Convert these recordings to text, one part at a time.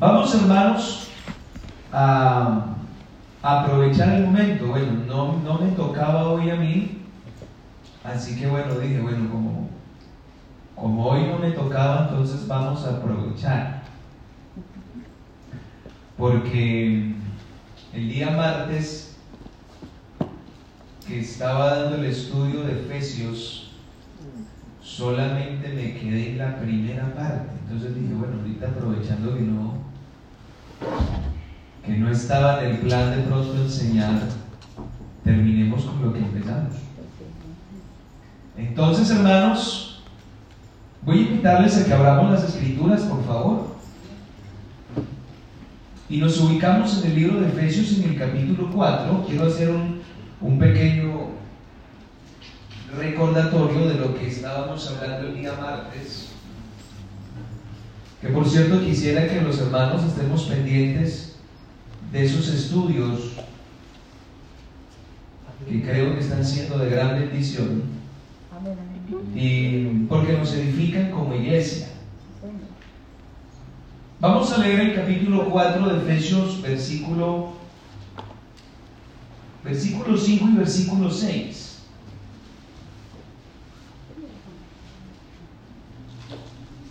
Vamos hermanos a aprovechar el momento. Bueno, no, no me tocaba hoy a mí, así que bueno, dije, bueno, como, como hoy no me tocaba, entonces vamos a aprovechar. Porque el día martes que estaba dando el estudio de Efesios, solamente me quedé en la primera parte. Entonces dije, bueno, ahorita aprovechando que no, que no estaba en el plan de pronto enseñar, terminemos con lo que empezamos. Entonces, hermanos, voy a invitarles a que abramos las escrituras, por favor. Y nos ubicamos en el libro de Efesios en el capítulo 4. Quiero hacer un, un pequeño recordatorio de lo que estábamos hablando el día martes. Que por cierto quisiera que los hermanos estemos pendientes de esos estudios que creo que están siendo de gran bendición y porque nos edifican como iglesia. Vamos a leer el capítulo 4 de Efesios, versículo, versículo 5 y versículo 6.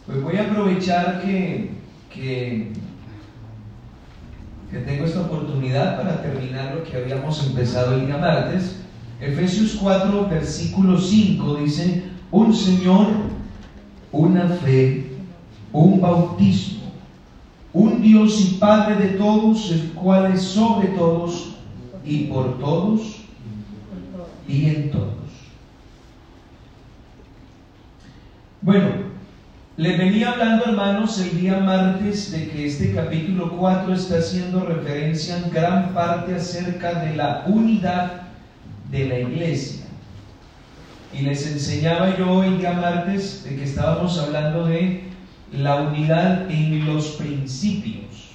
Pues voy a aprovechar que, que, que tengo esta oportunidad para terminar lo que habíamos empezado el día martes. Efesios 4, versículo 5 dice, un Señor, una fe, un bautismo, un Dios y Padre de todos, el cual es sobre todos y por todos y en todos. Bueno, le venía hablando, hermanos, el día martes de que este capítulo 4 está haciendo referencia en gran parte acerca de la unidad de la iglesia. Y les enseñaba yo el día martes de que estábamos hablando de la unidad en los principios.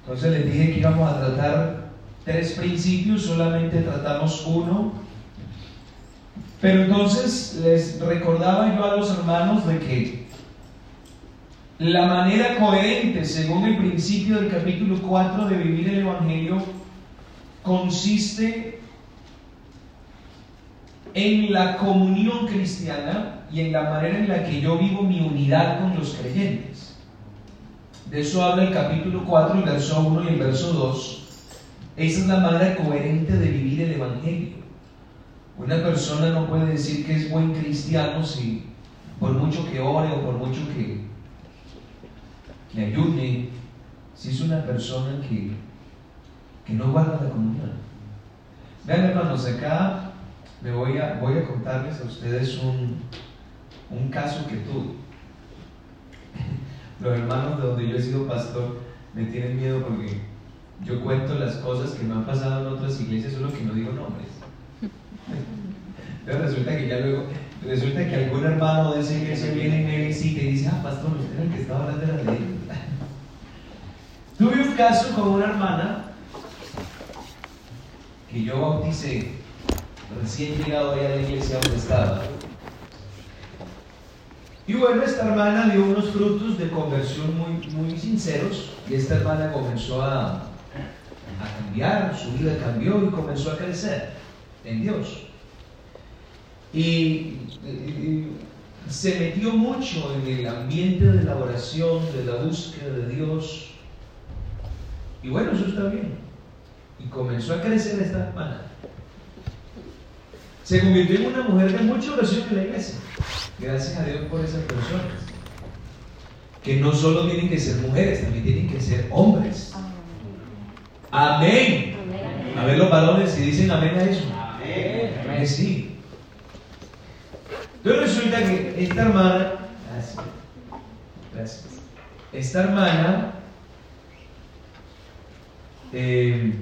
Entonces les dije que íbamos a tratar tres principios, solamente tratamos uno pero entonces les recordaba yo a los hermanos de que la manera coherente, según el principio del capítulo 4 de vivir el Evangelio, consiste en la comunión cristiana y en la manera en la que yo vivo mi unidad con los creyentes. De eso habla el capítulo 4, el verso 1 y el verso 2. Esa es la manera coherente de vivir el Evangelio. Una persona no puede decir que es buen cristiano si por mucho que ore o por mucho que, que ayude, si es una persona que, que no guarda la comunión. Vean hermanos, acá me voy a, voy a contarles a ustedes un, un caso que tuve. Los hermanos de donde yo he sido pastor me tienen miedo porque yo cuento las cosas que me han pasado en otras iglesias, solo que no digo nombres. Pero resulta que ya luego, resulta que algún hermano de esa iglesia viene y me visita y dice, ah, pastor, usted es el que estaba hablando de la ley. Tuve un caso con una hermana que yo bauticé, recién llegado allá a la iglesia donde estaba. Y bueno, esta hermana dio unos frutos de conversión muy, muy sinceros y esta hermana comenzó a, a cambiar, su vida cambió y comenzó a crecer en Dios. Y, se metió mucho en el ambiente de la oración, de la búsqueda de Dios. Y bueno, eso está bien. Y comenzó a crecer esta hermana. Se convirtió en una mujer de mucha oración en la iglesia. Gracias a Dios por esas personas. Que no solo tienen que ser mujeres, también tienen que ser hombres. Amén. A ver los varones si dicen amén a eso. Sí. Entonces resulta que esta hermana, gracias, esta hermana eh,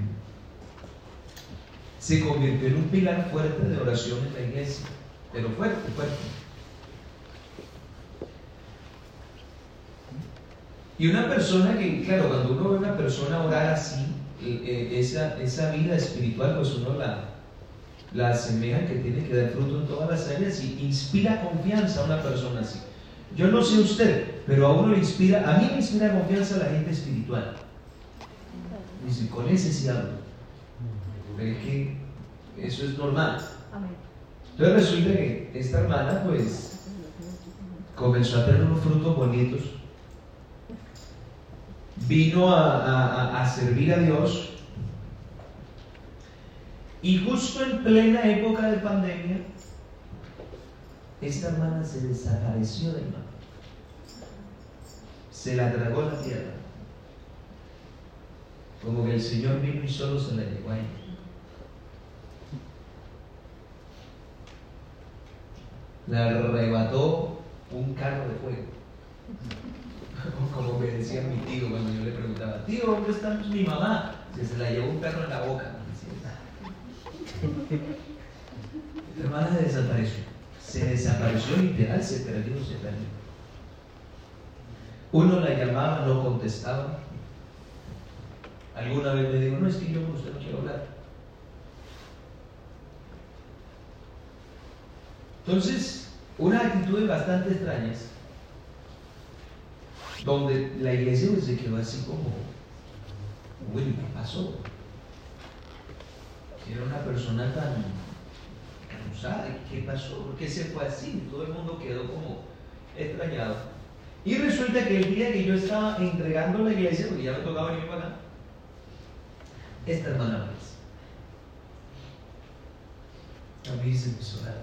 se convirtió en un pilar fuerte de oración en la iglesia, pero fuerte, fuerte. Y una persona que, claro, cuando uno ve a una persona orar así, eh, eh, esa, esa vida espiritual, pues uno la, la asemeja que tiene que dar fruto en todas las áreas y inspira confianza a una persona así. yo no sé usted, pero a uno le inspira, a mí me inspira confianza la gente espiritual. Dice, con ese sí hablo. Es que eso es normal. Entonces resulta que esta hermana pues comenzó a tener unos frutos bonitos. Vino a, a servir a Dios. Y justo en plena época de pandemia, esta hermana se desapareció del mar. Se la tragó la tierra. Como que el Señor vino y solo se la llevó a ella. La arrebató un carro de fuego. Como me decía mi tío cuando yo le preguntaba, tío, ¿dónde está mi mamá? Se, la llevó un perro en la boca. Hermana desapareció se desapareció literal, se perdió, se perdió. Uno la llamaba, no contestaba. Alguna vez me dijo, no es que yo con usted no quiero hablar. Entonces, una actitud bastante extrañas, donde la iglesia se quedó así como, uy, ¿qué pasó? Era una persona tan ¿qué pasó? ¿Por qué se fue así? Todo el mundo quedó como extrañado. Y resulta que el día que yo estaba entregando la iglesia, porque ya me tocaba venir para acá, esta hermana A mí se empezó a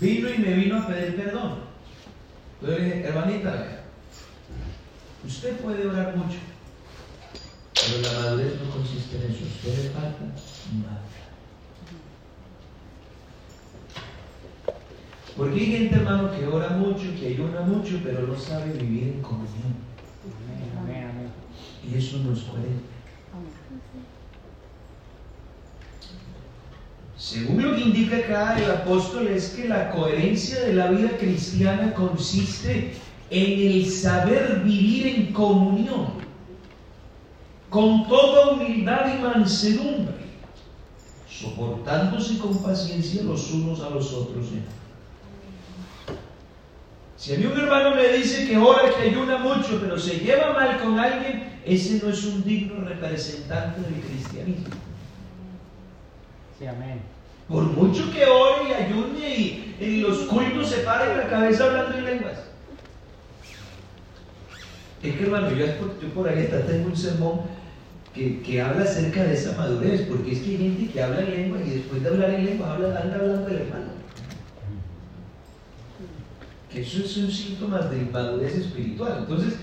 Vino y me vino a pedir perdón. Entonces le dije, hermanita, usted puede orar mucho, pero la madurez no consiste en eso. Usted le falta nada. Porque hay gente, hermano, que ora mucho, que ayuna mucho, pero no sabe vivir en comunión. Y eso no es coherente. Según lo que indica acá el apóstol es que la coherencia de la vida cristiana consiste en el saber vivir en comunión con toda humildad y mansedumbre, soportándose con paciencia los unos a los otros. Si a mí un hermano me dice que ora, que ayuna mucho, pero se lleva mal con alguien, ese no es un digno representante del cristianismo. Sí, amén. Por mucho que ore y ayune y, los cultos se paren la cabeza hablando en lenguas. Es que hermano, yo, yo por ahí hasta tengo un sermón que, habla acerca de esa madurez, porque es que hay gente que habla en lengua y después de hablar en lengua anda hablando del hermano. Que eso son síntomas de inmadurez espiritual. Entonces,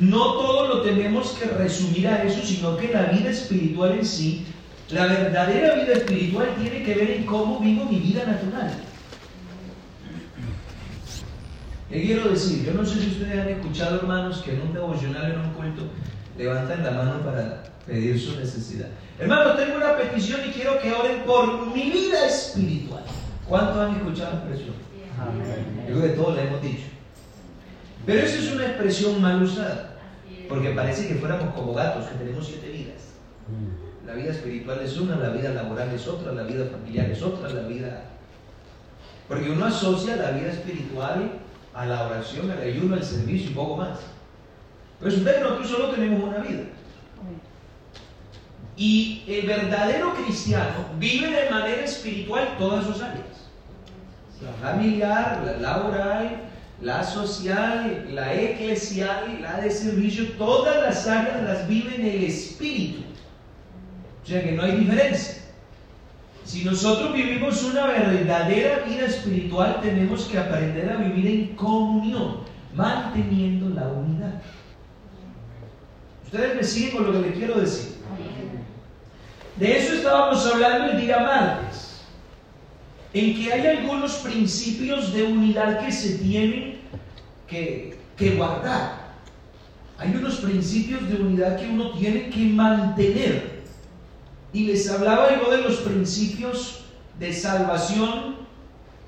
no todo lo tenemos que resumir a eso, sino que la vida espiritual en sí, la verdadera vida espiritual tiene que ver en cómo vivo mi vida natural. ¿Qué quiero decir? Yo no sé si ustedes han escuchado, hermanos, que en un devocional, en un culto, levantan la mano para pedir su necesidad. Hermano, tengo una petición y quiero que oren por mi vida espiritual. ¿Cuántos han escuchado la expresión? Yo creo que todos la hemos dicho. Pero esa es una expresión mal usada, porque parece que fuéramos como gatos, que tenemos siete vidas. La vida espiritual es una, la vida laboral es otra, la vida familiar es otra, la vida... Porque uno asocia la vida espiritual a la oración, al ayuno, al servicio y poco más. Pero ustedes nosotros solo tenemos una vida. Y el verdadero cristiano vive de manera espiritual todas sus áreas. La familiar, la laboral, la social, la eclesial, la de servicio, todas las áreas las vive en el espíritu. O sea que no hay diferencia. Si nosotros vivimos una verdadera vida espiritual, tenemos que aprender a vivir en comunión, manteniendo la unidad. Ustedes me siguen con lo que les quiero decir. De eso estábamos hablando el día martes, en que hay algunos principios de unidad que se tienen que, guardar. Hay unos principios de unidad que uno tiene que mantener. Y les hablaba yo de los principios de salvación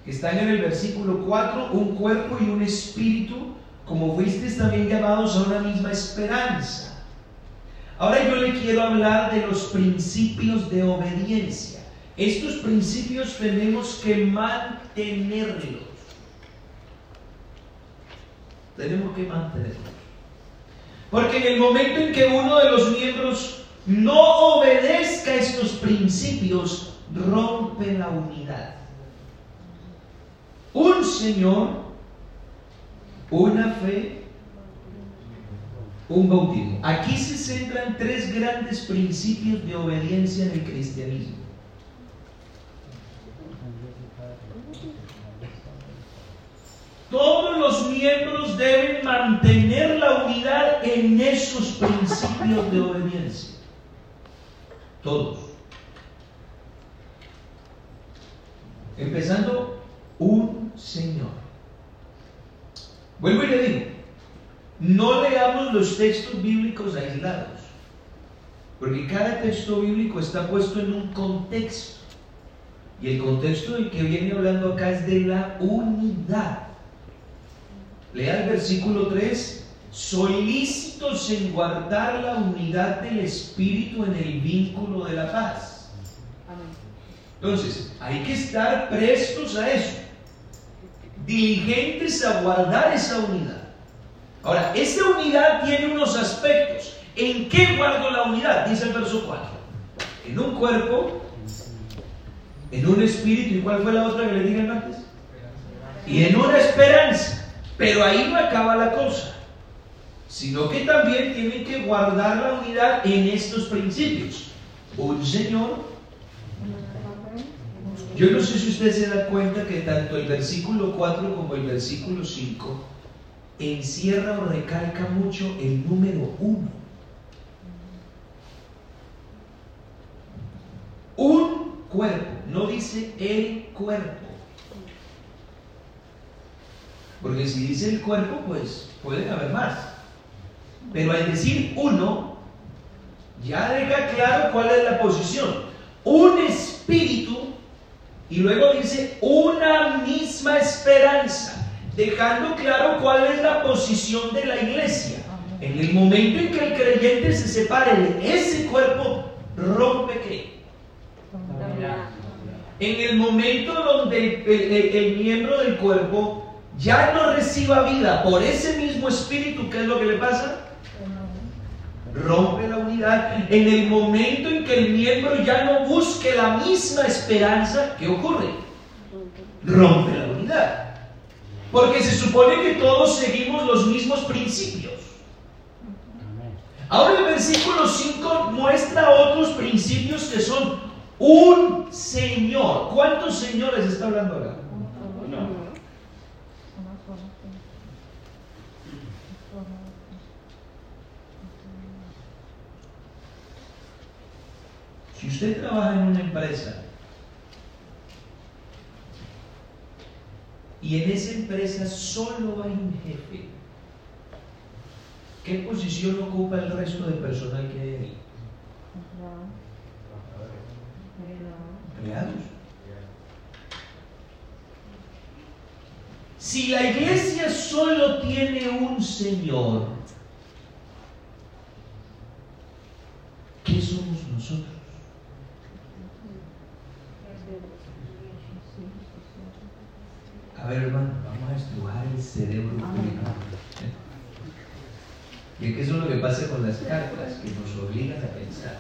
que están en el versículo 4, un cuerpo y un espíritu, como fuisteis también llamados a una misma esperanza. Ahora yo le quiero hablar de los principios de obediencia. estos principios tenemos que mantenerlos. Tenemos que mantenerlos. Porque en el momento en que uno de los miembros no obedezca estos principios, rompe la unidad. Un Señor, una fe, un bautismo. Aquí se centran tres grandes principios de obediencia en el cristianismo. Todos los miembros deben mantener la unidad en esos principios de obediencia. Todos. Empezando, un Señor. Vuelvo y le digo, no leamos los textos bíblicos aislados, porque cada texto bíblico está puesto en un contexto. Y el contexto del que viene hablando acá es de la unidad. Lea el versículo 3, solícitos en guardar la unidad del Espíritu en el vínculo de la paz. Entonces, hay que estar prestos a eso, diligentes a guardar esa unidad. Ahora, esta unidad tiene unos aspectos. ¿En qué guardo la unidad? Dice el verso 4. En un cuerpo, en un espíritu, ¿y cuál fue la otra que le dije antes? Y en una esperanza. Pero ahí no acaba la cosa, sino que también tienen que guardar la unidad en estos principios. Un Señor. Yo no sé si usted se da cuenta que tanto el versículo 4 como el versículo 5 encierra o recalca mucho el número 1. Un cuerpo, no dice el cuerpo. Porque si dice el cuerpo, pues pueden haber más. Pero al decir uno, ya deja claro cuál es la posición. Un espíritu y luego dice una misma esperanza, dejando claro cuál es la posición de la iglesia. En el momento en que el creyente se separe de ese cuerpo, rompe qué? En el momento donde el, el miembro del cuerpo ya no reciba vida por ese mismo espíritu, ¿qué es lo que le pasa? Rompe la unidad. En el momento en que el miembro ya no busque la misma esperanza, ¿qué ocurre? Rompe la unidad. Porque se supone que todos seguimos los mismos principios. Ahora el versículo 5 muestra otros principios que son un Señor. ¿Cuántos señores está hablando acá? Si usted trabaja en una empresa y en esa empresa solo hay un jefe, ¿qué posición ocupa el resto del personal que hay ahí? Empleados. Si la iglesia solo tiene un Señor, ¿qué somos nosotros? A ver, hermano, vamos a estrujar el cerebro Y es que eso es lo que pasa con las cartas, que nos obligan a pensar.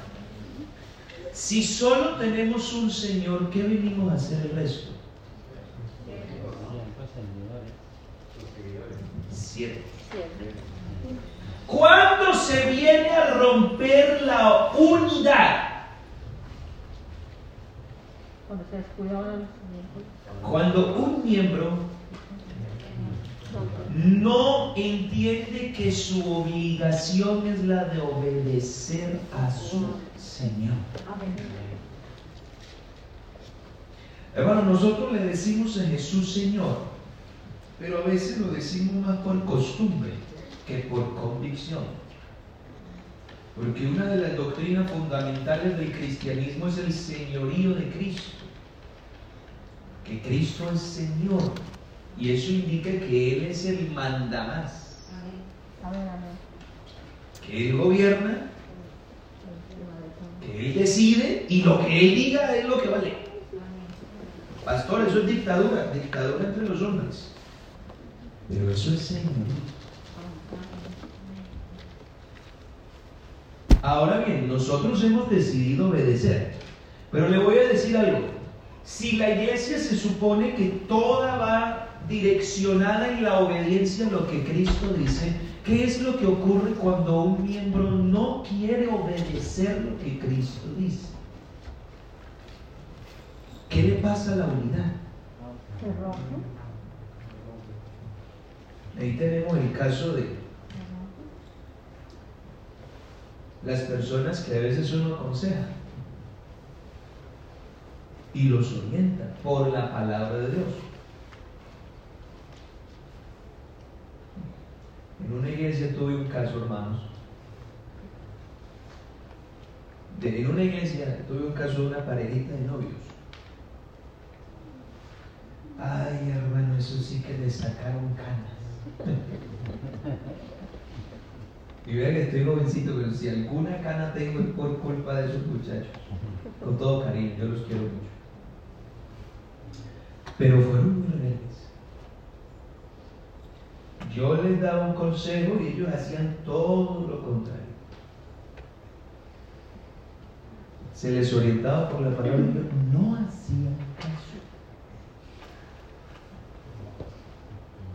Si solo tenemos un Señor, ¿qué venimos a hacer el resto? Cierto. ¿Cuándo se viene a romper la unidad? Cuando se descuidan Cuando un miembro no entiende que su obligación es la de obedecer a su Señor. Hermano, nosotros le decimos a Jesús Señor, pero a veces lo decimos más por costumbre que por convicción. Porque una de las doctrinas fundamentales del cristianismo es el señorío de Cristo. Que Cristo es Señor. Y eso indica que Él es el mandamás. Que Él gobierna, que Él decide y lo que Él diga es lo que vale. Pastor, eso es dictadura, dictadura entre los hombres. Pero eso es señorío. Ahora bien, nosotros hemos decidido obedecer. Pero le voy a decir algo. Si la iglesia se supone que toda va direccionada en la obediencia a lo que Cristo dice, ¿qué es lo que ocurre cuando un miembro no quiere obedecer lo que Cristo dice? ¿Qué le pasa a la unidad? Ahí tenemos el caso de las personas que a veces uno aconseja y los orienta por la palabra de Dios. En una iglesia tuve un caso, hermanos. En una iglesia tuve un caso de una parejita de novios. Ay, hermano, eso sí que le sacaron canas. Y vean que estoy jovencito, pero si alguna cana tengo es por culpa de esos muchachos. Con todo cariño, yo los quiero mucho. Pero fueron muy rebeldes. Yo les daba un consejo y ellos hacían todo lo contrario. Se les orientaba por la palabra y ellos no hacían caso.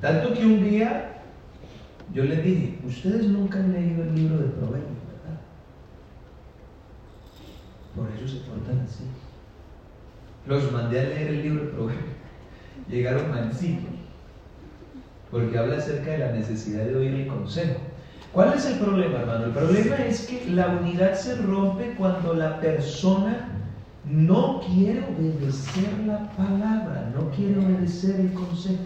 Tanto que un día yo les dije, ustedes nunca han leído el libro de Proverbios, ¿verdad? Por eso se portan así. Los mandé a leer el libro de Proverbios. Llegaron mansitos. Porque habla acerca de la necesidad de oír el consejo. ¿Cuál es el problema, hermano? El problema es que la unidad se rompe cuando la persona no quiere obedecer la palabra, no quiere obedecer el consejo.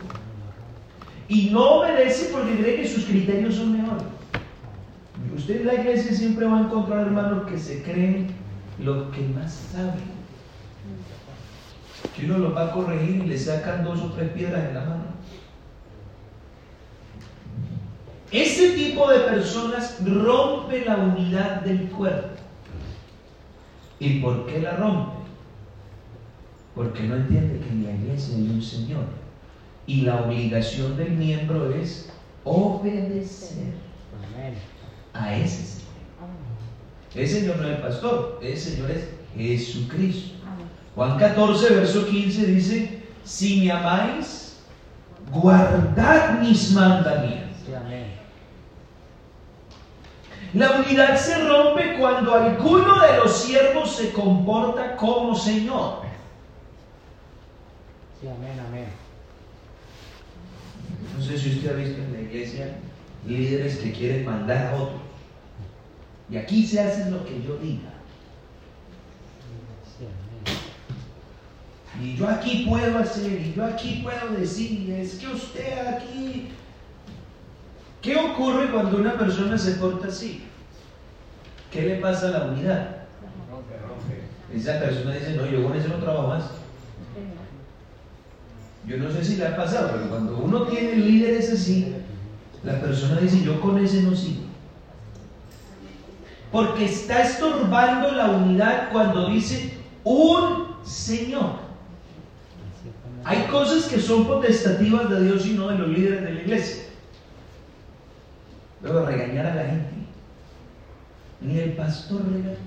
Y no obedece porque cree que sus criterios son mejores. Usted en la iglesia siempre va a encontrar hermanos que se creen lo que más saben. Que uno los va a corregir y le sacan dos o tres piedras en la mano. Ese tipo de personas rompe la unidad del cuerpo. ¿Y por qué la rompe? Porque no entiende que en la iglesia hay un Señor. Y la obligación del miembro es obedecer a ese Señor. Ese Señor no es el pastor, ese Señor es Jesucristo. Juan 14, verso 15 dice, si me amáis, guardad mis mandamientos. Sí, amén. La unidad se rompe cuando alguno de los siervos se comporta como Señor. Sí, amén, amén. No sé si usted ha visto en la iglesia líderes que quieren mandar a otros. Y aquí se hace lo que yo diga. Sí, amén. Y yo aquí puedo hacer, y yo aquí puedo decir, es que usted aquí... ¿Qué ocurre cuando una persona se porta así? ¿Qué le pasa a la unidad? Esa persona dice, no, yo con eso no trabajo más. Yo no sé si le ha pasado, pero cuando uno tiene líderes así, la persona dice, yo con ese no sigo. Porque está estorbando la unidad cuando dice un Señor. Hay cosas que son potestativas de Dios y no de los líderes de la iglesia. Luego regañar a la gente. Ni el pastor regaña.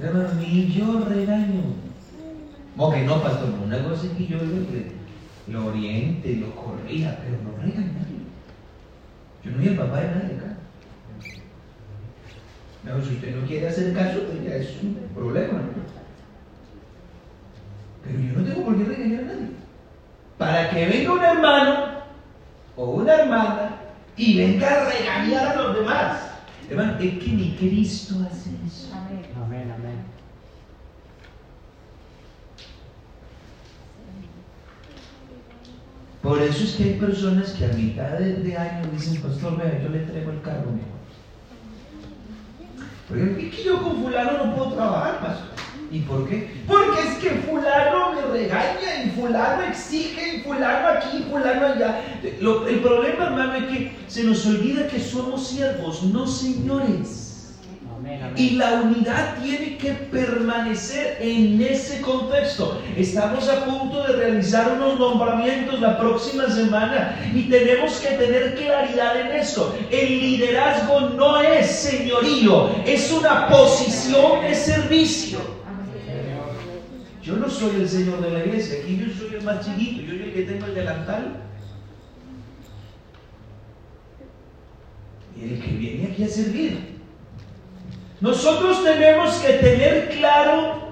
Hermano, ni yo regaño. Ok, no, pastor, una cosa es que yo lo, lo oriente, lo corrija, pero no regañarlo. Yo no soy el papá de nadie acá. Si usted no quiere hacer caso, pues ya es un problema. ¿no? Pero yo no tengo por qué regañar a nadie. Para que venga un hermano o una hermana y venga a regañar a los demás. Hermano, es que ni Cristo hace eso. Amén. Amén, amén. Por eso es que hay personas que a mitad de, de año dicen, pastor, vea, yo le entrego el carro mejor. Porque es que yo con fulano no puedo trabajar, pastor. ¿Y por qué? Porque es que fulano me regaña y fulano exige y fulano aquí y fulano allá. Lo- el problema, hermano, es que se nos olvida que somos siervos, no señores. Amén. Amén, amén. Y la unidad tiene que permanecer en ese contexto. Estamos a punto de realizar unos nombramientos la próxima semana y tenemos que tener claridad en esto. El liderazgo no es señorío, es una posición de servicio. Yo no soy el señor de la iglesia, aquí yo soy el más chiquito, yo soy el que tengo el delantal. Y el que viene aquí a servir. Nosotros tenemos que tener claro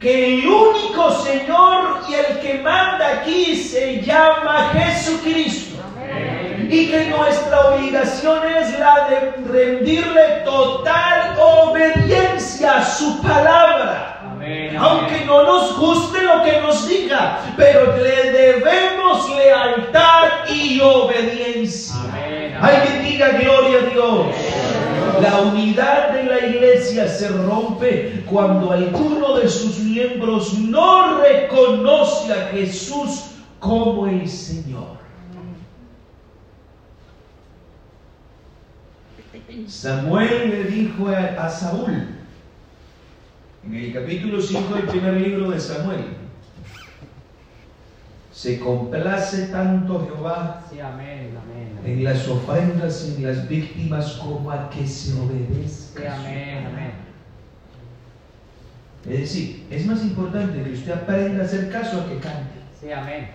que el único Señor y el que manda aquí se llama Jesucristo. Y que nuestra obligación es la de rendirle total obediencia a su palabra. Aunque no nos guste lo que nos diga, pero le debemos lealtad y obediencia. Alguien diga gloria a Dios. La unidad de la iglesia se rompe cuando alguno de sus miembros no reconoce a Jesús como el Señor. Samuel le dijo a, a Saúl, en el capítulo 5 del primer libro de Samuel, se complace tanto Jehová Sí, amén, amén. en las ofrendas y en las víctimas como a que se Sí, obedezca. amén, amén. Es decir, es más importante que usted aprenda a hacer caso a que cante. Sí, amén.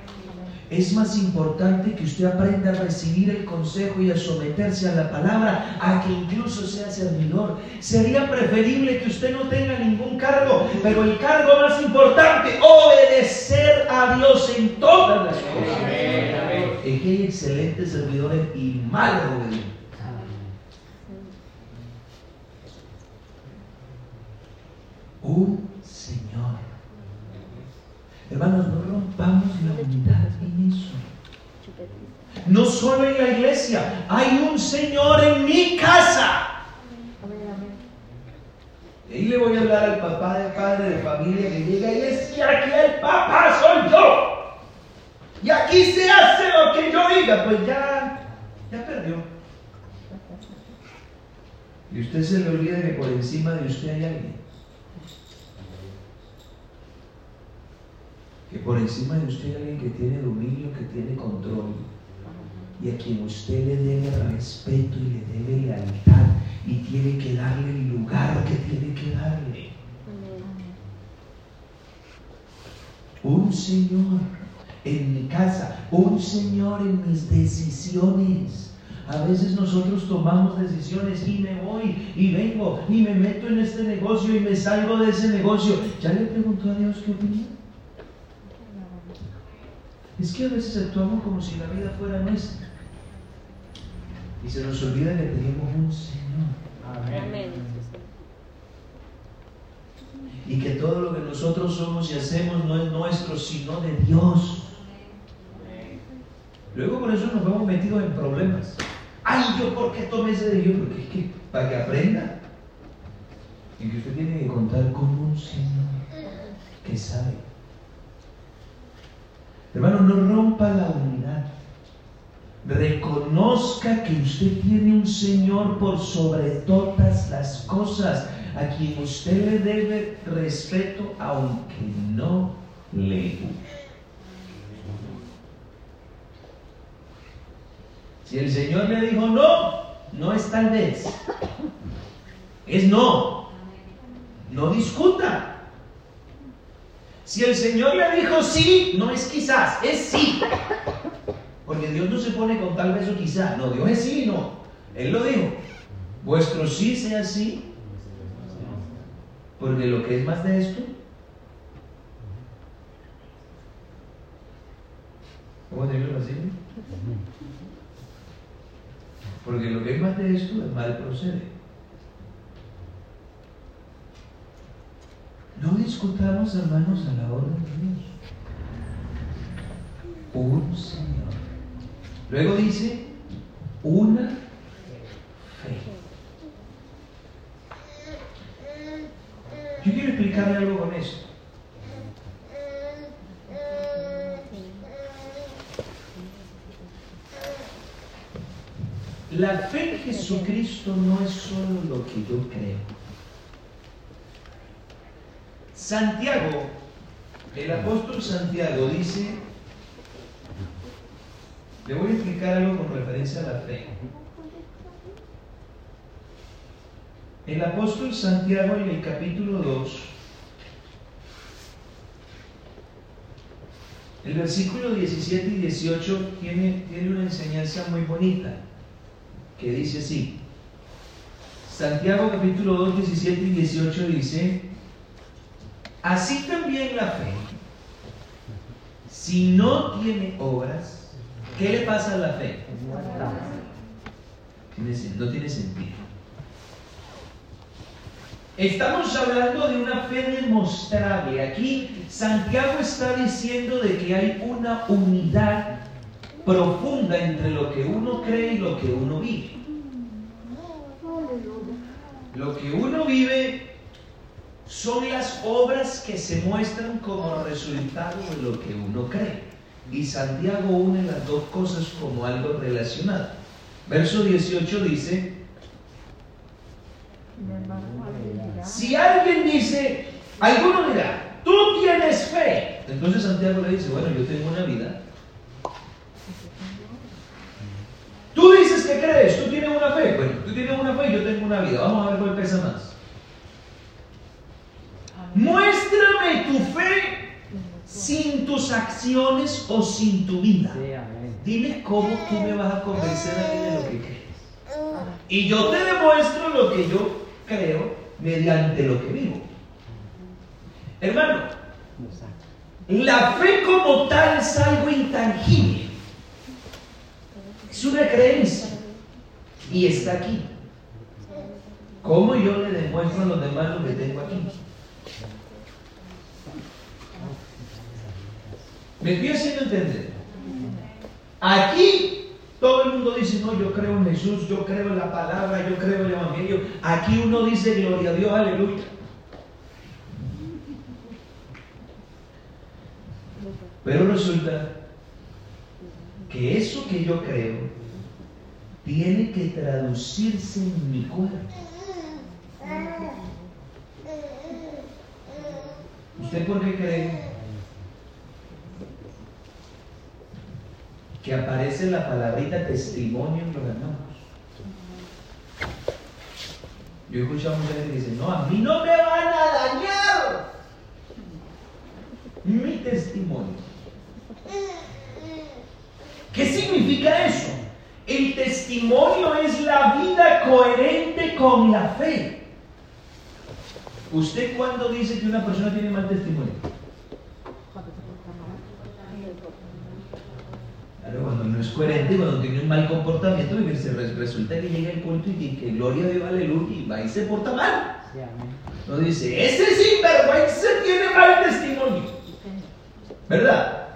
Es más importante que usted aprenda a recibir el consejo y a someterse a la palabra, a que incluso sea servidor. Sería preferible que usted no tenga ningún cargo, pero el cargo más importante, obedecer a Dios en todas las cosas. Amén, amén. Es que hay excelentes servidores y malos obedientes. Un. Hermanos, no rompamos la unidad en eso. No solo en la iglesia, hay un Señor en mi casa. Y ahí le voy a hablar al papá de padre de familia que llega y dice, "Y aquí el papá soy yo. Y aquí se hace lo que yo diga. Pues ya, ya perdió. Y usted se le olvida que por encima de usted hay alguien. Que por encima de usted hay alguien que tiene dominio, que tiene control. Y a quien usted le debe respeto y le debe lealtad. Y tiene que darle el lugar que tiene que darle. Un Señor en mi casa, un Señor en mis decisiones. A veces nosotros tomamos decisiones y me voy y vengo y me meto en este negocio y me salgo de ese negocio. ¿Ya le preguntó a Dios qué opina? Es que a veces actuamos como si la vida fuera nuestra. Y se nos olvida que tenemos un Señor. Amén. Y que todo lo que nosotros somos y hacemos no es nuestro, sino de Dios. Luego por eso nos vemos metidos en problemas. Ay, yo por qué tomé ese de yo, porque es que para que aprenda. Y que usted tiene que contar con un Señor que sabe. Hermano, no rompa la unidad. Reconozca que usted tiene un Señor por sobre todas las cosas, a quien usted le debe respeto aunque no le guste. Si el Señor le dijo no, no es tal vez. Es no. No discuta. Si el Señor le dijo sí, no es quizás, es sí. Porque Dios no se pone con tal vez o quizás. No, Dios es sí y no. Él lo dijo. Vuestro sí sea sí. Porque lo que es más de esto. ¿Cómo te digo así? Porque lo que es más de esto, el mal procede. No discutamos, hermanos, a la orden de Dios. Un Señor. Luego dice, una fe. Yo quiero explicarle algo con esto. La fe en Jesucristo no es solo lo que yo creo. Santiago, el apóstol Santiago dice, le voy a explicar algo con referencia a la fe. El apóstol Santiago en el capítulo 2, el versículo 17 y 18 tiene, tiene una enseñanza muy bonita que dice así. Santiago capítulo 2, 17 y 18 dice, así también la fe, si no tiene obras, ¿qué le pasa a la fe? No tiene sentido. Estamos hablando de una fe demostrable. Aquí Santiago está diciendo de que hay una unidad profunda entre lo que uno cree y lo que uno vive. Lo que uno vive son las obras que se muestran como resultado de lo que uno cree. Y Santiago une las dos cosas como algo relacionado. Verso 18 dice, si alguien dice, alguno dirá, tú tienes fe. Entonces Santiago le dice, bueno, yo tengo una vida. Tú dices que crees, tú tienes una fe. Bueno, tú tienes una fe y yo tengo una vida. Vamos a ver cuál pesa más. Muéstrame tu fe sin tus acciones o sin tu vida. Sí, amén. Dime cómo tú me vas a convencer a mí de lo que crees. Y yo te demuestro lo que yo creo mediante lo que vivo. Hermano, la fe como tal es algo intangible. Es una creencia. Y está aquí. ¿Cómo yo le demuestro a los demás lo que tengo aquí? Me estoy haciendo entender. Aquí todo el mundo dice, no, yo creo en Jesús, yo creo en la palabra, yo creo en el Evangelio. Aquí uno dice, gloria a Dios, aleluya. Pero resulta que eso que yo creo tiene que traducirse en mi cuerpo. ¿Usted por qué cree que aparece la palabrita testimonio en los hermanos? Yo he escuchado a mucha gente que dice, no, a mí no me van a dañar mi testimonio. ¿Qué significa eso? El testimonio es la vida coherente con la fe. ¿Usted cuándo dice que una persona tiene mal testimonio? Claro, cuando no es coherente, cuando tiene un mal comportamiento, y se re- resulta que llega el culto y que, que gloria a Dios, aleluya, y va y se porta mal. No dice, ese sinvergüenza tiene mal testimonio. ¿Verdad?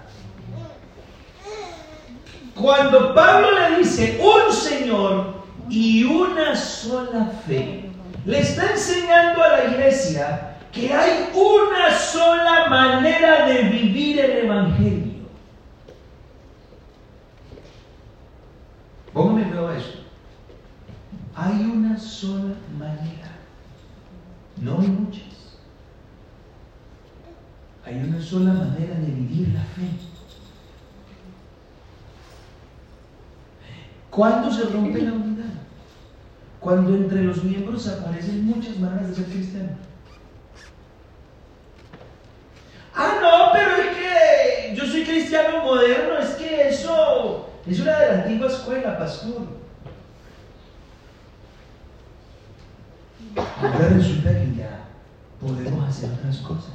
Cuando Pablo le dice un Señor y una sola fe, le está enseñando a la iglesia que hay una sola manera de vivir el Evangelio. Póngame nuevo a eso. Hay una sola manera. No hay muchas. Hay una sola manera de vivir la fe. ¿Cuándo se rompe la unidad? Cuando entre los miembros aparecen muchas maneras de ser cristiano. Ah, no, pero es que yo soy cristiano moderno, es que eso es una de la antigua escuela, pastor. Ahora resulta que ya podemos hacer otras cosas.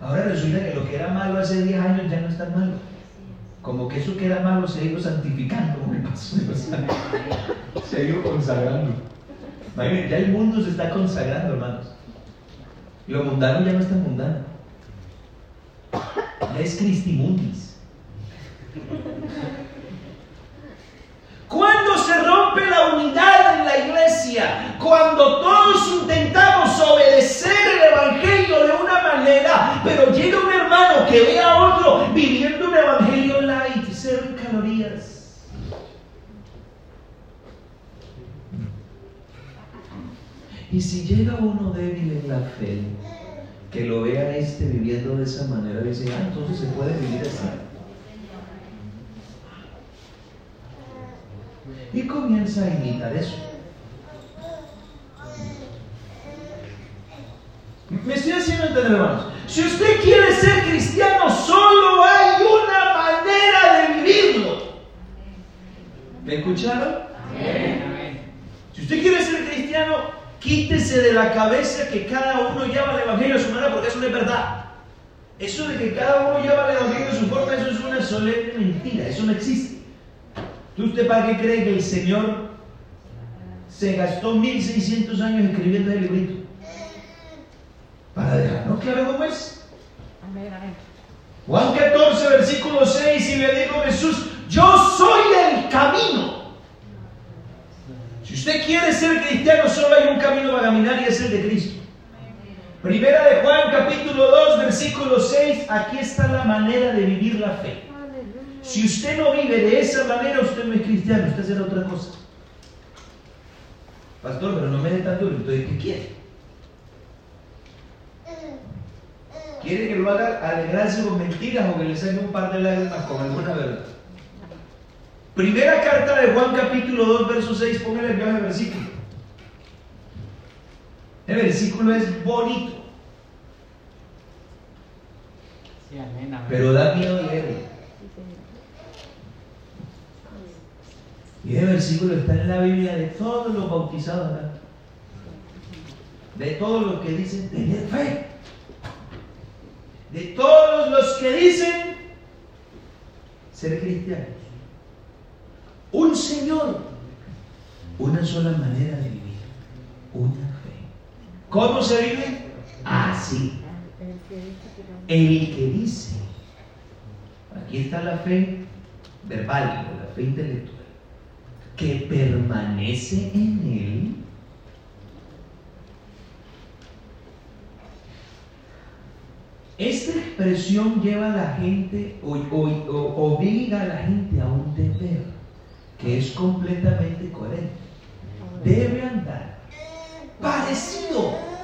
Ahora resulta que lo que era malo hace 10 años ya no es tan malo. Como que eso que era malo se ha ido santificando, como el pastor de los. Se ha ido consagrando. Ya el mundo se está consagrando, hermanos. Lo mundano ya no es tan mundano. Ya es Cristimundis. ¿Cuándo se rompe la unidad en la iglesia? Cuando todos intentamos obedecer el evangelio de una manera, pero llega un hermano que ve a otro viviendo un evangelio light, cero calorías. Y si llega uno débil en la fe, que lo vea este viviendo de esa manera, dice, ah, entonces se puede vivir así. Y comienza a imitar eso. Me estoy haciendo entender, hermanos. Si usted quiere ser cristiano, solo hay una manera de vivirlo. ¿Me escucharon? Si usted quiere ser cristiano, quítese de la cabeza que cada uno lleva el evangelio a su manera, porque eso no es verdad. Eso de que cada uno lleva el evangelio a su forma, eso es una solemne mentira, eso no existe. ¿Usted para qué cree que el Señor se gastó 1600 años escribiendo el librito? Para dejarnos claro cómo es. Amén. Juan 14, versículo 6, y le dijo Jesús, yo soy el camino. Si usted quiere ser cristiano, solo hay un camino para caminar y es el de Cristo. Primera de Juan, capítulo 2, versículo 6, aquí está la manera de vivir la fe. Si usted no vive de esa manera, usted no es cristiano, usted será otra cosa. Pastor, pero no me dé tanto entonces, ¿qué quiere? ¿Quiere que lo haga alegrarse con mentiras o que le saque un par de lágrimas con alguna verdad? Primera carta de Juan capítulo 2, verso 6, póngale el viaje versículo. El versículo es bonito, Sí, amén, amén. pero da miedo leerlo. Y ese versículo está en la Biblia de todos los bautizados. De todos los que dicen tener fe. De todos los que dicen ser cristianos. Un Señor. Una sola manera de vivir. Una fe. ¿Cómo se vive? Así. El que dice, aquí está la fe verbal, la fe intelectual, que permanece en él, esta expresión lleva a la gente o, obliga a la gente a un deber que es completamente coherente. Debe andar parecido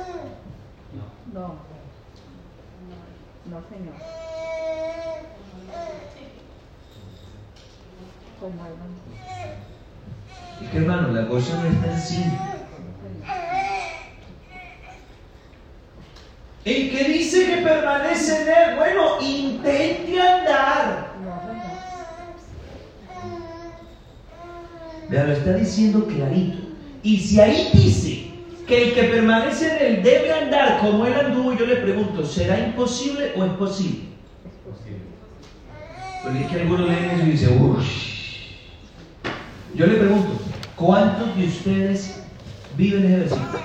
No. No, señor. Como. Es que hermano, la cosa no es tan simple. El que dice que permanece en él, bueno, intente andar. Vea, lo está diciendo clarito. Y si ahí dice que el que permanece en él debe andar como él anduvo, yo le pregunto, ¿será imposible o es posible? Es posible. Porque es que algunos leen eso y dicen, uff. Yo le pregunto, ¿cuántos de ustedes viven ese versículo?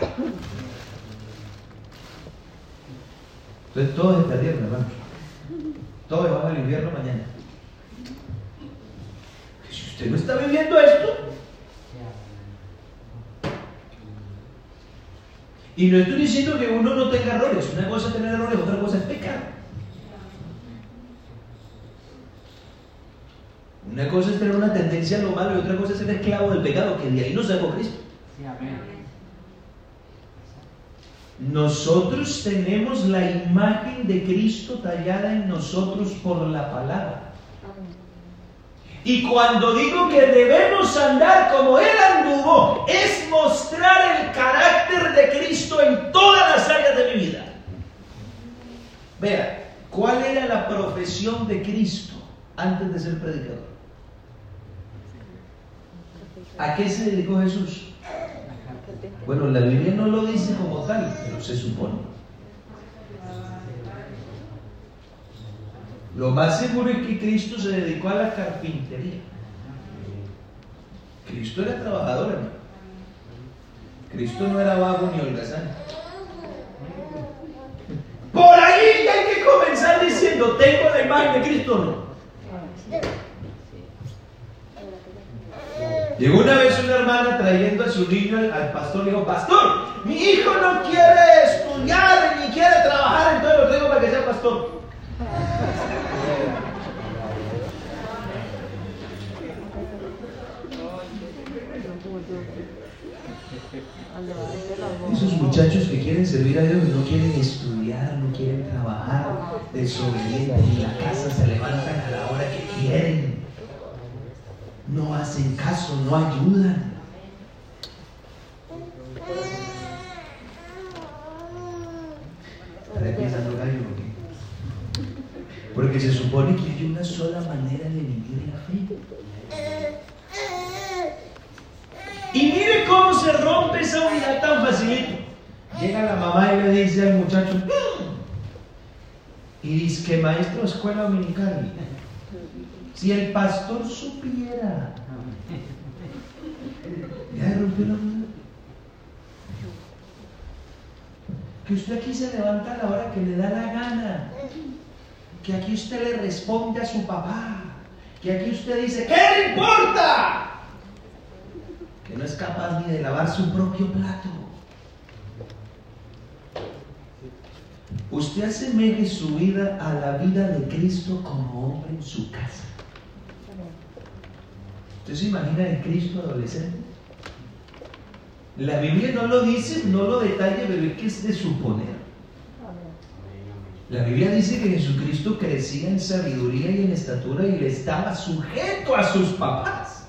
Entonces todos esta tierra, hermano. Todos van al invierno mañana. Si usted no está viviendo esto, y no estoy diciendo que uno no tenga errores, una cosa es tener errores, otra cosa es pecar. Una cosa es tener una tendencia a lo malo y otra cosa es ser esclavo del pecado, que de ahí no sacó Cristo. Sí, amén. Nosotros tenemos la imagen de Cristo tallada en nosotros por la palabra. Y cuando digo que debemos andar como Él anduvo, es mostrar el carácter de Cristo en todas las áreas de mi vida. Vea, ¿cuál era la profesión de Cristo antes de ser predicador? ¿A qué se dedicó Jesús? Bueno, la Biblia no lo dice como tal, pero se supone. Lo más seguro es que Cristo se dedicó a la carpintería. Cristo era trabajador, hermano. Cristo no era vago ni holgazán. Por ahí hay que comenzar diciendo, ¿tengo la imagen de Cristo no? Llegó una vez una hermana trayendo a su niño al, pastor y dijo, pastor, mi hijo no quiere estudiar ni quiere trabajar, entonces lo traigo para que sea pastor. Esos muchachos que quieren servir a Dios no quieren estudiar, no quieren trabajar, desobedientes, en la casa se levantan a la hora que quieren, no hacen caso, no ayudan. Porque se supone que hay una sola manera de vivir la fe. Y mire cómo se rompe esa unidad tan facilito. Llega la mamá y le dice al muchacho, mm". y dice que maestro de escuela dominical, si el pastor supiera, ya la. Que usted aquí se levanta a la hora que le da la gana. Que aquí usted le responde a su papá. Que aquí usted dice, ¿qué le importa? que no es capaz ni de lavar su propio plato. Usted asemeje su vida a la vida de Cristo como hombre en su casa. ¿Usted se imagina el Cristo adolescente? La Biblia no lo dice, no lo detalla, pero es que es de suponer. La Biblia dice que Jesucristo crecía en sabiduría y en estatura y le estaba sujeto a sus papás.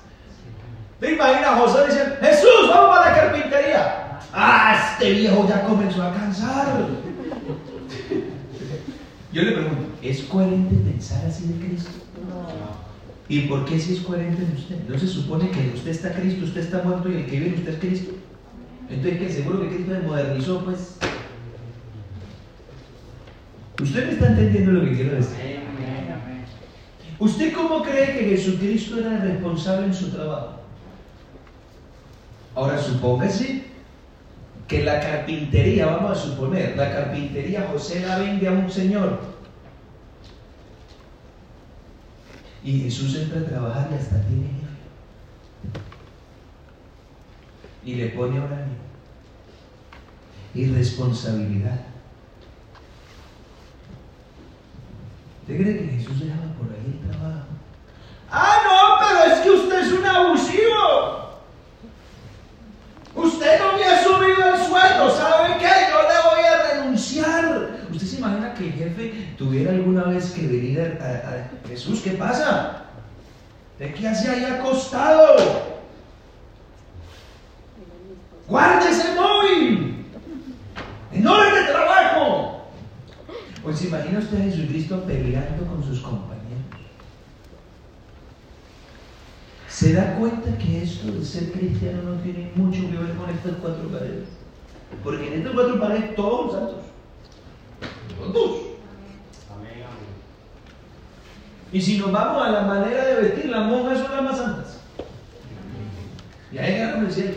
¿Te imaginas José dice, Jesús, vamos a la carpintería? Ah, este viejo ya comenzó a cansar. Yo le pregunto, ¿es coherente pensar así de Cristo? ¿Y por qué si es coherente en usted? ¿No se supone que usted está Cristo, usted está muerto y el que vive usted es Cristo? Entonces, ¿qué? Seguro que Cristo se modernizó, pues. ¿Usted me está entendiendo lo que quiero decir? ¿Usted cómo cree que Jesucristo era responsable en su trabajo? Ahora supóngase que la carpintería, vamos a suponer, la carpintería José la vende a un señor. Y Jesús entra a trabajar y hasta tiene Y le pone horario. Y responsabilidad. ¿Usted cree que Jesús dejaba por ahí el trabajo? Ah, no, pero es que usted es un abusivo. Usted no me ha subido el sueldo, ¿sabe qué? Yo le voy a renunciar. ¿Usted se imagina que el jefe tuviera alguna vez que venir a, Jesús? ¿Qué pasa? ¿De qué hace ahí acostado? Guarde ese móvil. En hora de trabajo. Pues imagina usted a Jesucristo peleando con sus compañeros. se da cuenta que esto de ser cristiano no tiene mucho que ver con estas cuatro paredes. Porque en estas cuatro paredes todos los santos. Todos. Y si nos vamos a la manera de vestir, las monjas son las más santas. Y ahí ganamos el cielo.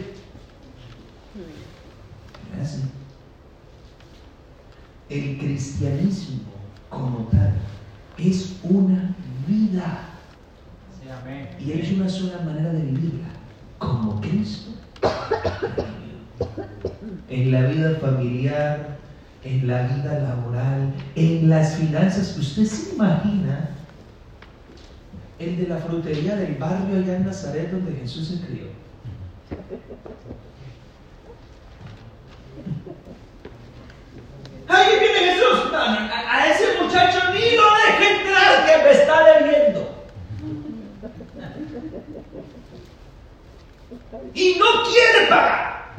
El cristianismo como tal es una vida. Y hay una sola manera de vivirla, como Cristo. En la vida familiar, en la vida laboral, en las finanzas. ¿Usted se imagina el de la frutería del barrio allá en Nazaret donde Jesús se crió? ¡Ay, viene Jesús! a, a, ese muchacho ni lo deje entrar que me está debiendo. y no quiere pagar.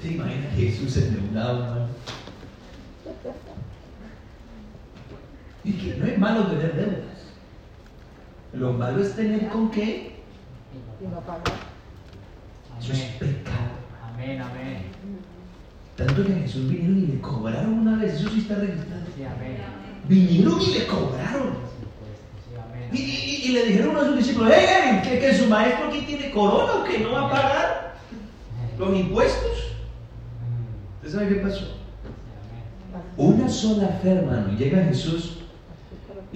¿Te imaginas Jesús endeudado, hermano? Y que no es malo tener deudas. Lo malo es tener con qué. Y no pagar. Eso es pecado. Amén, amén. Tanto que Jesús vinieron y le cobraron una vez, eso sí está registrado. Sí, amén. Vinieron y le cobraron. Y, le dijeron a sus discípulos, hey, que, su maestro aquí tiene corona o que no va a pagar los impuestos. ¿Usted sabe qué pasó? Una sola fe, hermano. Llega Jesús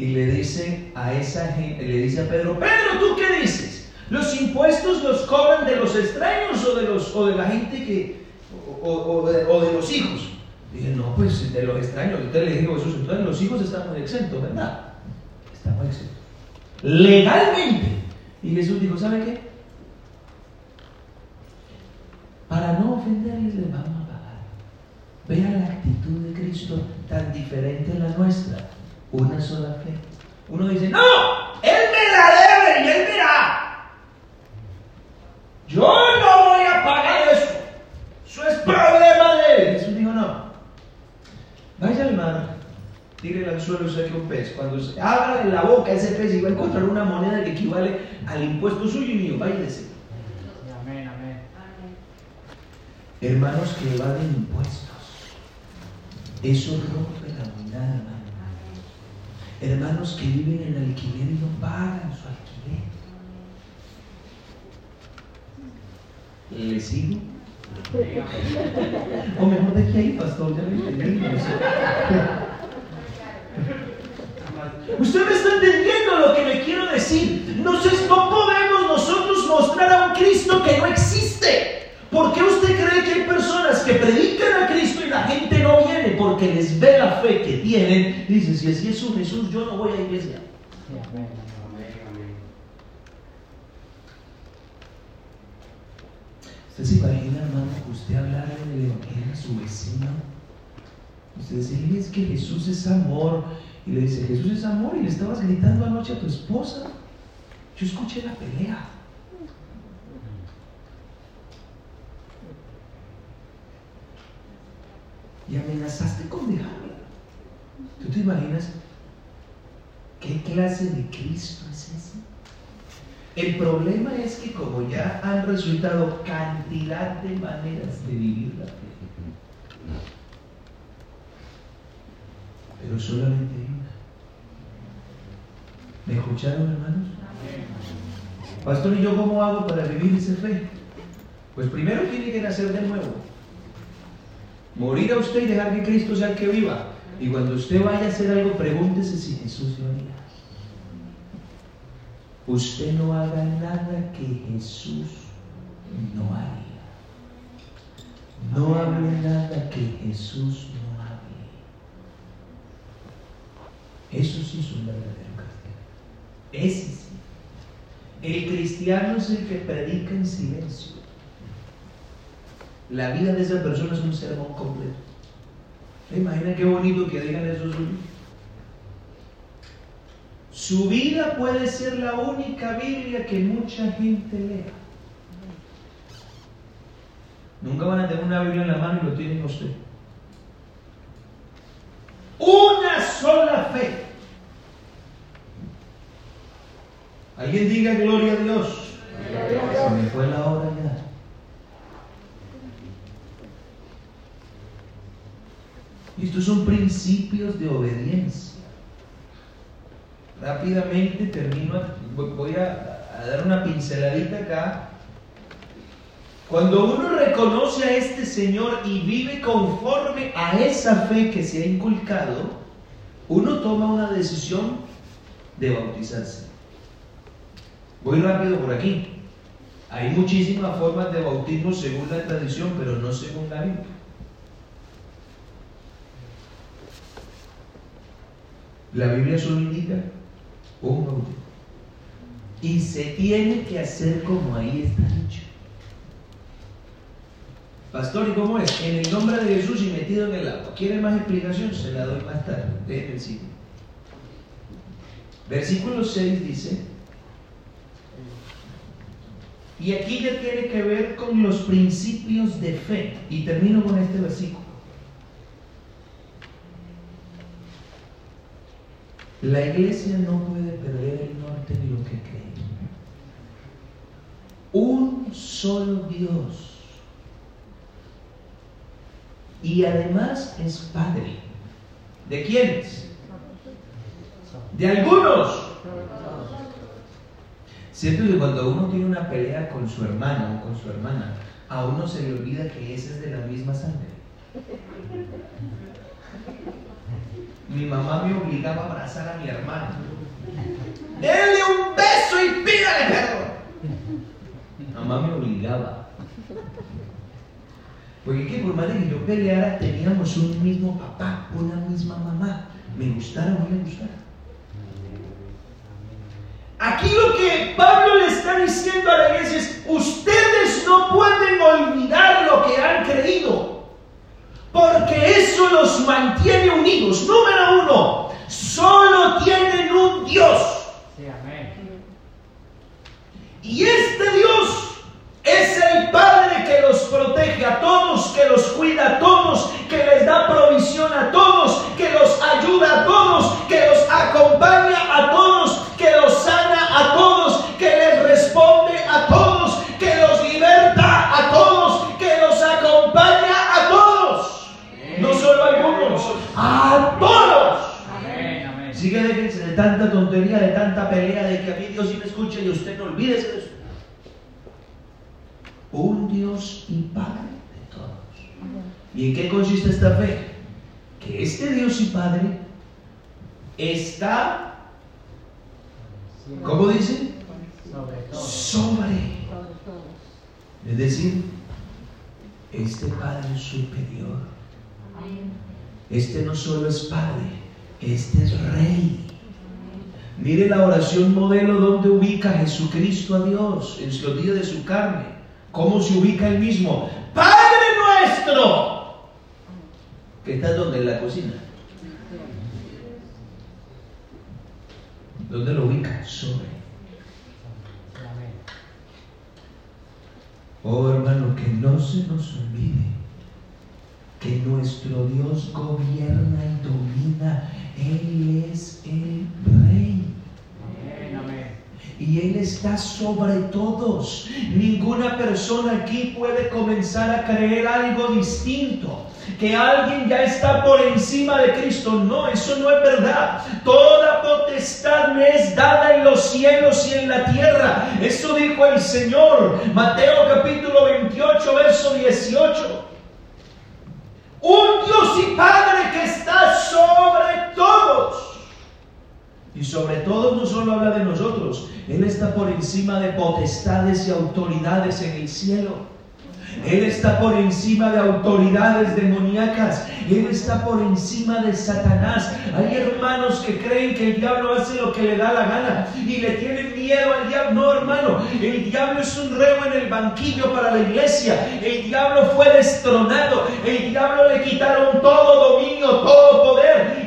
y le dice a esa gente, le dice a Pedro, Pedro, ¿tú qué dices? ¿Los impuestos los cobran de los extraños o de, los, o de la gente que, o, de, los hijos? Dije, no, pues de los extraños. Entonces le dijo Jesús, entonces los hijos estamos exentos, ¿verdad? Estamos exentos legalmente. Y Jesús dijo, ¿sabe qué? para no ofenderles le vamos a pagar. Vea la actitud de Cristo tan diferente a la nuestra. Una sola fe. Uno dice, no, Él me la debe y Él me da. Yo no voy a pagar eso. Eso es problema de Él. Jesús dijo, no. Vaya al mar, tire al suelo y saque un pez. Cuando se abra la boca ese pez y va a encontrar una moneda que equivale al impuesto suyo y mío. Vaya y Amén, amén. Hermanos que evaden impuestos. Eso rompe la unidad, hermano. Hermanos que viven en alquiler y no pagan su alquiler. ¿Le sigo? O mejor de ahí, pastor, ya lo entendí. Usted me está entendiendo lo que le quiero decir. No, sé, no podemos nosotros mostrar a un Cristo. ¿Por qué usted cree que hay personas que predican a Cristo y la gente no viene porque les ve la fe que tienen? Dice, si así es un Jesús, yo no voy a iglesia. ¿Usted se imagina, hermano, que usted hablarle del Evangelio a su vecino? Usted dice, es que Jesús es amor. Y le dice, Jesús es amor. Y le estabas gritando anoche a tu esposa. Yo escuché la pelea. Y amenazaste con dejarla. ¿Tú te imaginas qué clase de Cristo es ese? El problema es que como ya han resultado cantidad de maneras de vivir la fe, pero solamente una. ¿Me escucharon, hermanos? Pastor, ¿y yo cómo hago para vivir esa fe? Pues primero tiene que nacer de nuevo. Morir a usted y dejar que Cristo sea el que viva. Y cuando usted vaya a hacer algo, pregúntese si Jesús lo haría. Usted no haga nada que Jesús no haría. No hable nada que Jesús no hable. Eso sí es un verdadero cristiano. Ese sí. El cristiano es el que predica en silencio. La vida de esa persona es un sermón completo. Imagina qué bonito que digan eso Su vida puede ser la única Biblia que mucha gente lea. Nunca van a tener una Biblia en la mano y lo tienen usted. Una sola fe. Alguien diga gloria a Dios. Se me fue la hora ya. estos principios de obediencia. Rápidamente termino, voy a, dar una pinceladita acá. Cuando uno reconoce a este Señor y vive conforme a esa fe que se ha inculcado, uno toma una decisión de bautizarse. Voy rápido por aquí. Hay muchísimas formas de bautismo según la tradición, pero no según la Biblia. La Biblia solo indica un bautismo. Y se tiene que hacer como ahí está dicho. Pastor, ¿y cómo es? En el nombre de Jesús y metido en el agua. ¿Quiere más explicación? Se la doy más tarde. Déjenme el. Versículo 6 dice, y aquí ya tiene que ver con los principios de fe. Y termino con este versículo. La iglesia no puede perder el norte ni lo que cree. Un solo Dios. Y además es Padre. ¿De quiénes? De algunos. Siento que cuando uno tiene una pelea con su hermano o con su hermana, a uno se le olvida que ese es de la misma sangre. Mi mamá me obligaba a abrazar a mi hermano. Denle un beso y pídale perdón. Mamá me obligaba. Porque que por más que yo peleara, teníamos un mismo papá, una misma mamá. Me gustara o no me gustara. Aquí lo que Pablo le está diciendo a la iglesia es, ustedes no pueden olvidar lo que han creído, porque eso los mantiene unidos. Número uno, solo tienen un Dios. Sí, amén. Y este Dios es el Padre que los protege a todos, que los cuida a todos, que les da provisión a todos, que los ayuda a todos, que los acompaña a todos, que los sana a todos, tanta tontería, de tanta pelea, de que a mí Dios sí me escucha y usted no olvídese de eso. Un Dios y Padre de todos. ¿Y en qué consiste esta fe? Que este Dios y Padre está, ¿cómo dice? Sobre. Es decir, este Padre es superior. Este no solo es Padre, este es Rey. Mire la oración modelo donde ubica Jesucristo a Dios en los días de su carne. ¿Cómo se ubica él mismo? Padre nuestro. Que está donde en la cocina. ¿Dónde lo ubica? Sobre. Amén. Oh hermano, que no se nos olvide que nuestro Dios gobierna y domina. Él es el Rey. Y Él está sobre todos. Ninguna persona aquí puede comenzar a creer algo distinto. Que alguien ya está por encima de Cristo. No, eso no es verdad. Toda potestad me es dada en los cielos y en la tierra. Eso dijo el Señor. Mateo capítulo 28, verso 18. Un Dios y Padre que está sobre todos. Y sobre todo no solo habla de nosotros, Él está por encima de potestades y autoridades en el cielo. Él está por encima de autoridades demoníacas. Él está por encima de Satanás. Hay hermanos que creen que el diablo hace lo que le da la gana y le tienen miedo al diablo. No, hermano, el diablo es un reo en el banquillo para la iglesia. El diablo fue destronado. El diablo le quitaron todo dominio, todo poder.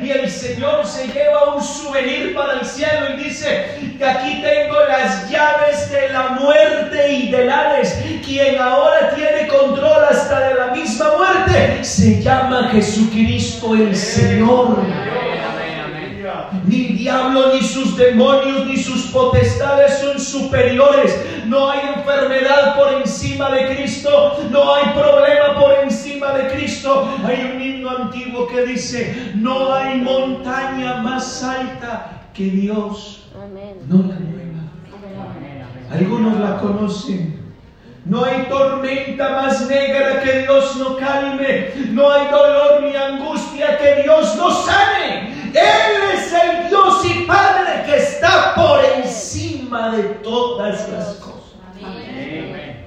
Y el Señor se lleva un souvenir para el cielo y dice que aquí tengo las llaves de la muerte y del Hades. Quien ahora tiene control hasta de la misma muerte se llama Jesucristo el Señor. Amén, amén, amén. Ni el diablo, ni sus demonios, ni sus potestades son superiores. No hay enfermedad por encima de Cristo. No hay problema por encima de Cristo. Hay un himno antiguo que dice, no hay montaña más alta que Dios Amén. no la amén. Algunos la conocen. No hay tormenta más negra que Dios no calme. No hay dolor ni angustia que Dios no sane. Él es el Dios y Padre que está por encima de todas las cosas. Amén.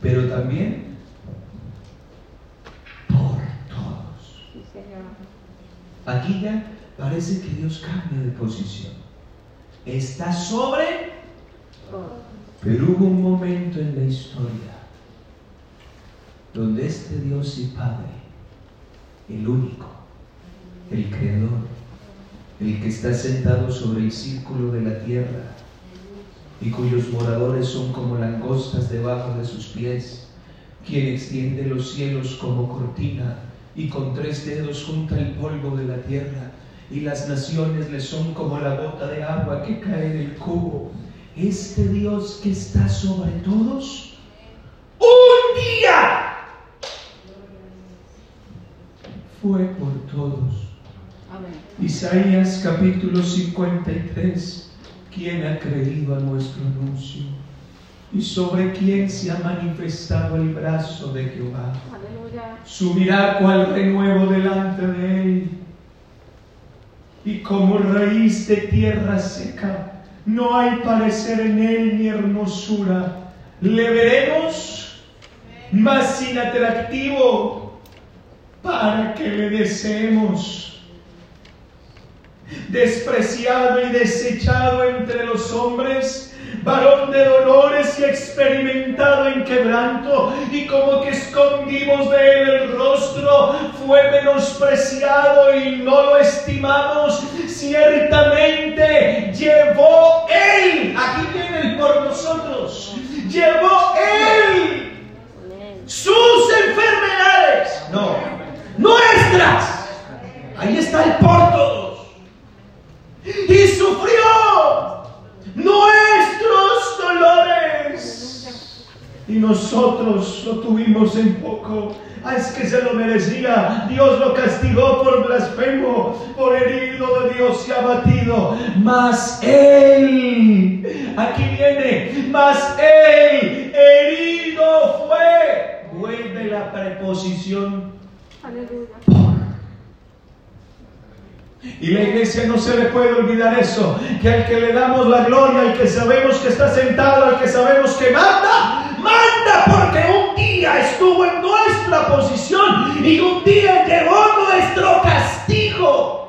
Pero también por todos. Aquí ya parece que Dios cambia de posición. Está sobre. Pero hubo un momento en la historia donde este Dios y Padre, el único, el Creador, el que está sentado sobre el círculo de la tierra y cuyos moradores son como langostas debajo de sus pies, quien extiende los cielos como cortina y con tres dedos junta el polvo de la tierra y las naciones le son como la gota de agua que cae del cubo este Dios que está sobre todos, un día fue por todos. Amén. Isaías capítulo 53, ¿quién ha creído a nuestro anuncio? ¿Y sobre quién se ha manifestado el brazo de Jehová? Aleluya. subirá cual renuevo delante de él. Y como raíz de tierra seca, no hay parecer en él ni hermosura. Le veremos, mas sin atractivo, para que le deseemos. Despreciado y desechado entre los hombres, varón de dolores y experimentado en quebranto, y como que escondimos de él el rostro, fue menospreciado y no lo estimamos. Ciertamente llevó él, aquí viene el por nosotros, llevó él sus enfermedades, no, nuestras. Ahí está el por todos. Y sufrió nuestros dolores. Y nosotros lo tuvimos en poco. Ah, es que se lo merecía. Dios lo castigó por blasfemo, por herido de Dios y abatido. Mas Él, aquí viene, mas Él herido fue. Vuelve la preposición Aleluya. Y la iglesia no se le puede olvidar eso, que al que le damos la gloria, al que sabemos que está sentado, al que sabemos que manda, manda porque un día estuvo en nuestra posición y un día llevó nuestro castigo.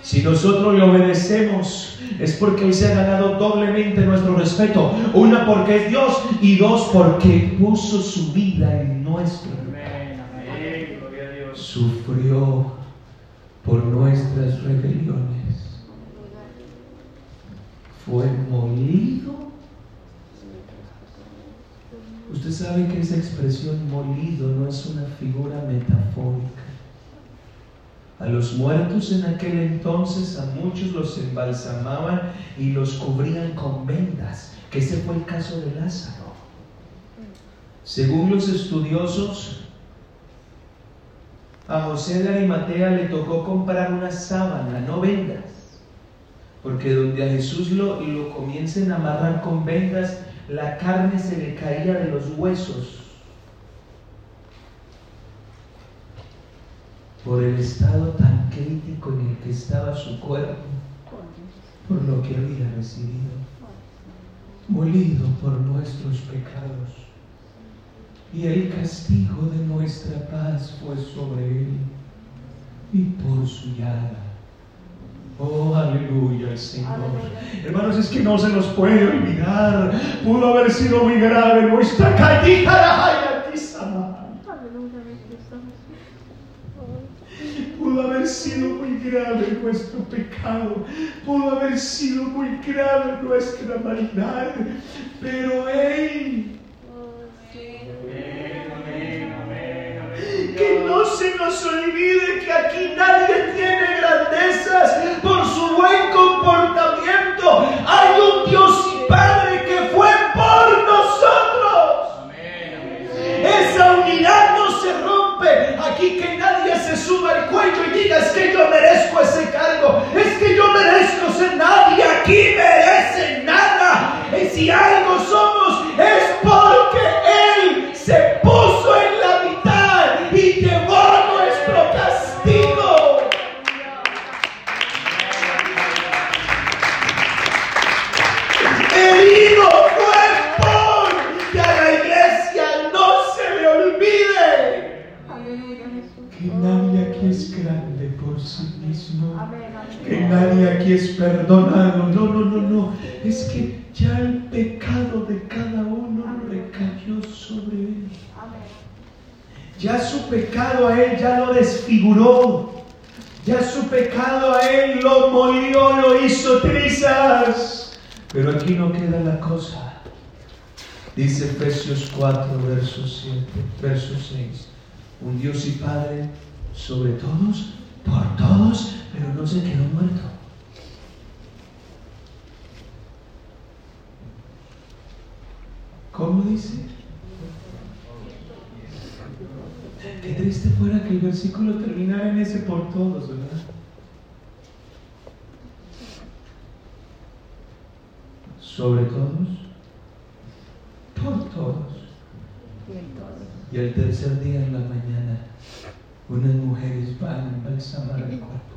Si nosotros le obedecemos, es porque Él se ha ganado doblemente nuestro respeto. Una porque es Dios y dos porque puso su vida en nuestro. Amén, amén. Gloria a Dios. Sufrió por nuestras rebeliones. Fue molido. Usted sabe que esa expresión molido no es una figura metafórica. A los muertos en aquel entonces a muchos los embalsamaban y los cubrían con vendas, que ese fue el caso de Lázaro. Según los estudiosos, a José de Arimatea le tocó comprar una sábana, no vendas. Porque donde a Jesús lo, lo comiencen a amarrar con vendas, la carne se le caía de los huesos. Por el estado tan crítico en el que estaba su cuerpo, por lo que había recibido, molido por nuestros pecados y el castigo de nuestra paz fue sobre él, y por su llaga. Oh, aleluya al Señor. Aleluya. Hermanos, es que no se nos puede olvidar. Pudo haber sido muy grave nuestra caída. Pudo haber sido muy grave nuestro pecado. Pudo haber sido muy grave nuestra maldad. Pero Él Que no se nos olvide que aquí nadie tiene grandezas por su buen comportamiento. Hay un Dios y Padre que fue por nosotros. Amén, amén. Esa unidad no se rompe. Aquí que nadie se suba al cuello y diga es que yo merezco ese cargo. Es que yo merezco ser nadie. Aquí merece nada. Y si algo somos es porque Él se puso perdonado. No, no, no, no. Es que ya el pecado de cada uno recayó sobre él. Ya su pecado a él ya lo desfiguró. Ya su pecado a él lo molió, lo hizo trizas. Pero aquí no queda la cosa. Dice Efesios 4, verso 7, verso 6. Un Dios y Padre sobre todos, por todos, pero no se quedó muerto. ¿Cómo dice? Qué triste fuera que el versículo terminara en ese por todos, ¿verdad? Sobre todos, por todos. Y el tercer día en la mañana, unas mujeres van a embalsamar el cuerpo.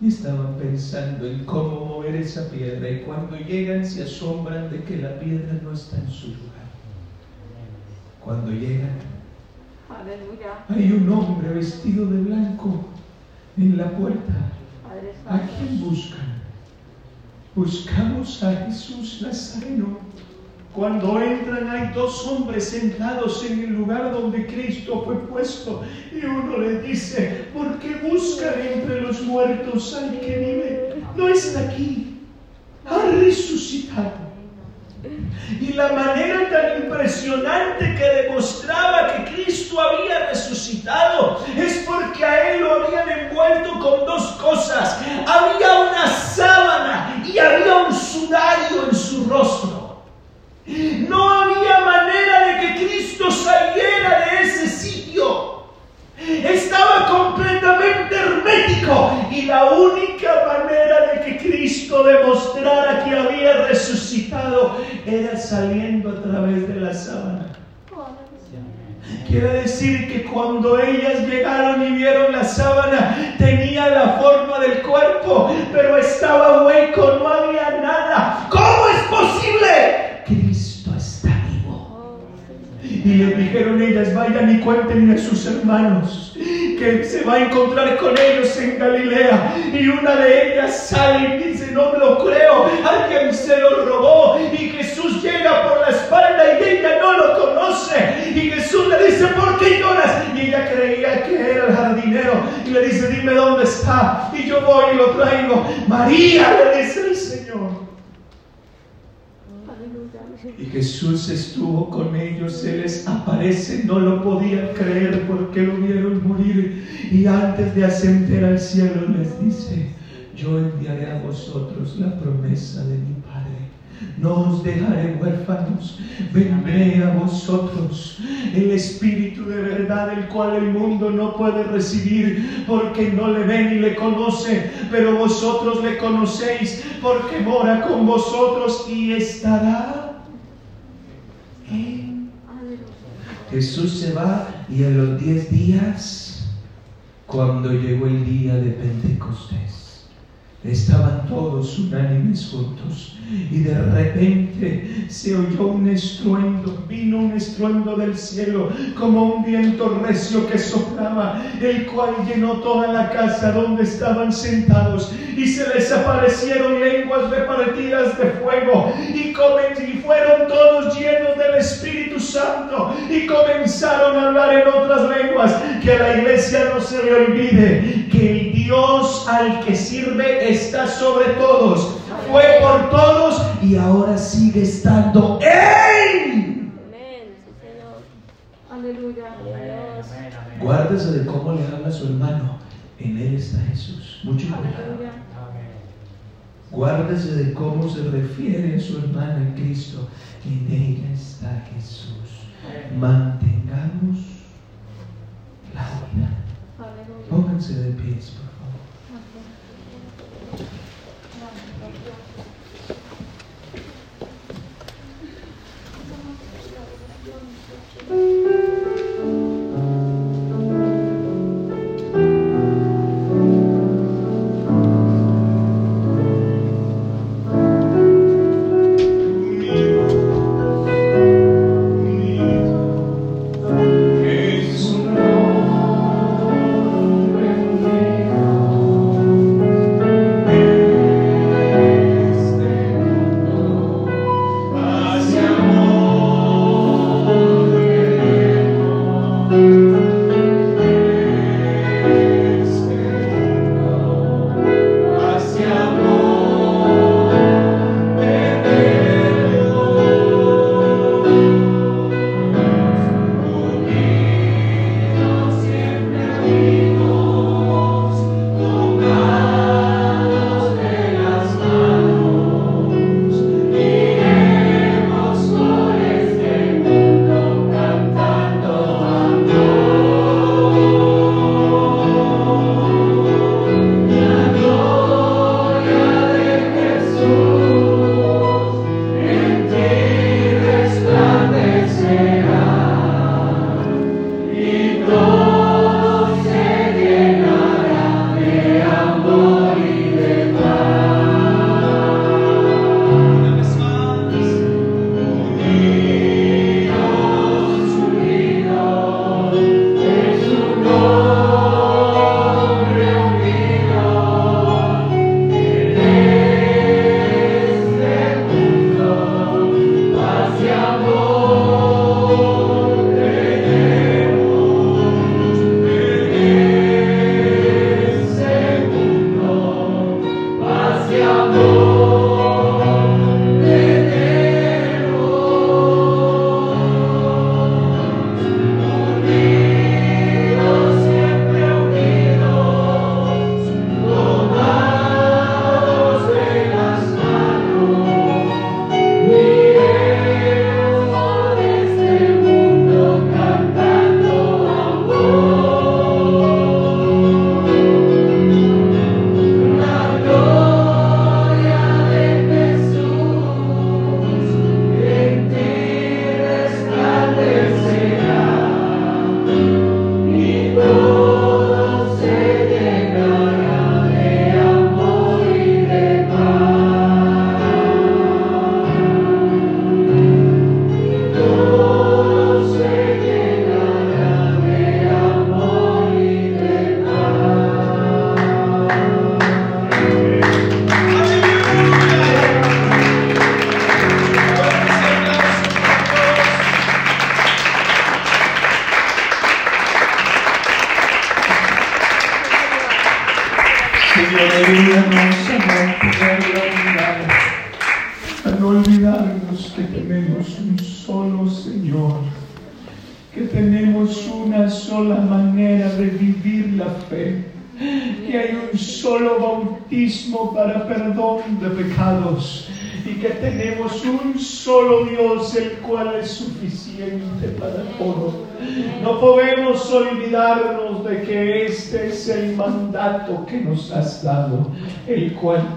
Y estaban pensando en cómo mover esa piedra y cuando llegan se asombran de que la piedra no está en su lugar. Cuando llegan, Aleluya. hay un hombre vestido de blanco en la puerta. ¿A quién buscan? buscamos a Jesús Nazareno. Cuando entran hay dos hombres sentados en el lugar donde Cristo fue puesto y uno le dice, ¿por qué buscan entre los muertos al que vive? No está aquí, ha resucitado. Y la manera tan impresionante que demostraba que Cristo había resucitado es porque a él lo habían envuelto con dos cosas. Había una sábana y había un sudario en su rostro. No había manera de que Cristo saliera de ese sitio. Estaba completamente hermético y la única manera de que Cristo demostrara que había resucitado era saliendo a través de la sábana. Quiere decir que cuando ellas llegaron y vieron la sábana, tenía la forma del cuerpo, pero estaba hueco, no había nada. ¿Cómo es posible? Y le dijeron ellas, vayan y cuéntenle a sus hermanos que se va a encontrar con ellos en Galilea. Y una de ellas sale y dice, no lo creo, alguien se lo robó. Y Jesús llega por la espalda y ella no lo conoce. Y Jesús le dice, ¿por qué lloras? Y ella creía que era el jardinero. Y le dice, dime dónde está. Y yo voy y lo traigo. María, le dice el Señor. Y Jesús estuvo con ellos, se les aparece, no lo podían creer porque lo vieron morir. Y antes de ascender al cielo les dice, yo enviaré a vosotros la promesa de mi Padre. No os dejaré huérfanos, vendré a vosotros. El Espíritu de verdad, el cual el mundo no puede recibir porque no le ve ni le conoce, pero vosotros le conocéis porque mora con vosotros y estará Jesús se va y a los diez días, cuando llegó el día de Pentecostés, estaban todos unánimes juntos y de repente se oyó un estruendo, vino un estruendo del cielo como un viento recio que soplaba, el cual llenó toda la casa donde estaban sentados y se les aparecieron lenguas repartidas de fuego y, y fueron todos llenos del Espíritu Santo y comenzaron a hablar en otras lenguas. Que a la iglesia no se le olvide que el Dios al que sirve está sobre todos, fue por todos y ahora sigue estando en. Amén, Señor. Aleluya. Guárdese de cómo le habla a su hermano. En él está Jesús. Mucho cuidado. Guárdese de cómo se refiere a su hermana en Cristo. En ella está Jesús. Mantengamos la unidad. Pónganse de pies, por favor.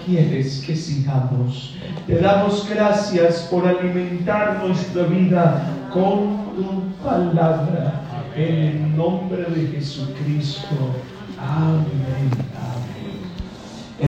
quieres que sigamos. Te damos gracias por alimentar nuestra vida con tu palabra. En el nombre de Jesucristo. Amén.